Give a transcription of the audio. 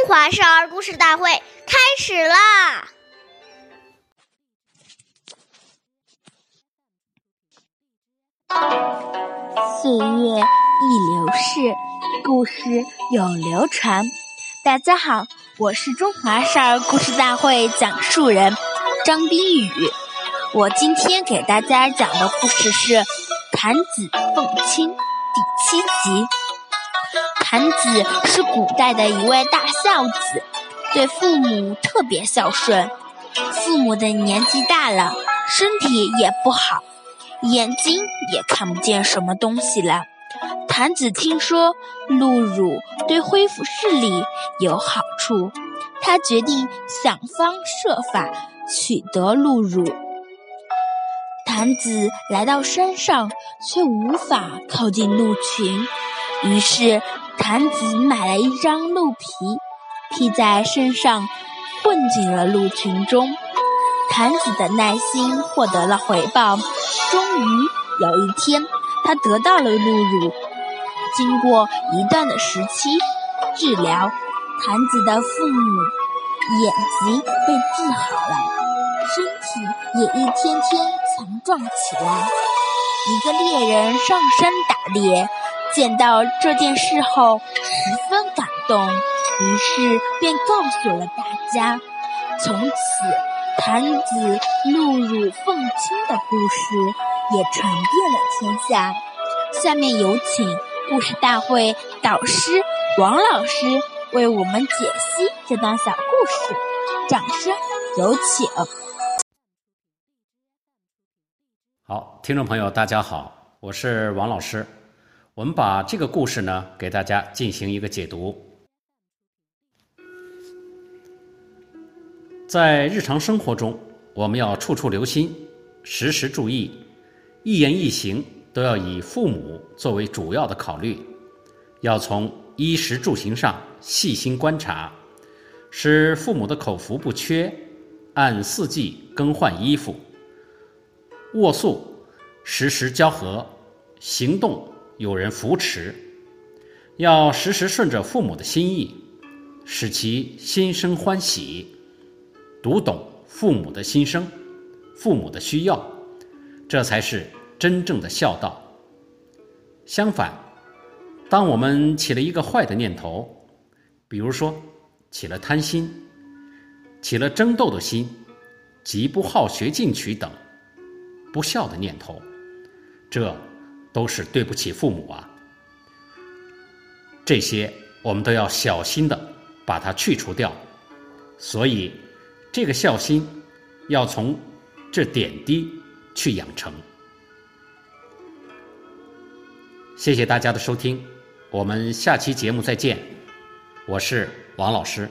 中华少儿故事大会开始啦！岁月易流逝，故事永流传。大家好，我是中华少儿故事大会讲述人张冰雨。我今天给大家讲的故事是《弹子凤亲》第七集。谭子是古代的一位大孝子，对父母特别孝顺。父母的年纪大了，身体也不好，眼睛也看不见什么东西了。谭子听说鹿乳对恢复视力有好处，他决定想方设法取得鹿乳。谭子来到山上，却无法靠近鹿群，于是坛子买了一张鹿皮，披在身上，混进了鹿群中。坛子的耐心获得了回报，终于有一天，他得到了鹿乳。经过一段的时期治疗，坛子的父母眼疾被治好了，身体也一天天强壮起来。一个猎人上山打猎，见到这件事后十分感动，于是便告诉了大家。从此，弹子鹿乳凤亲的故事也传遍了天下。下面有请。故事大会导师王老师为我们解析这段小故事，掌声有请。好，听众朋友，大家好，我是王老师。我们把这个故事呢，给大家进行一个解读。在日常生活中，我们要处处留心，时时注意，一言一行。都要以父母作为主要的考虑，要从衣食住行上细心观察，使父母的口福不缺，按四季更换衣服，卧宿时时交合，行动有人扶持，要时时顺着父母的心意，使其心生欢喜，读懂父母的心声，父母的需要，这才是。真正的孝道。相反，当我们起了一个坏的念头，比如说起了贪心、起了争斗的心、极不好学进取等不孝的念头，这都是对不起父母啊。这些我们都要小心的把它去除掉。所以，这个孝心要从这点滴去养成。谢谢大家的收听，我们下期节目再见，我是王老师。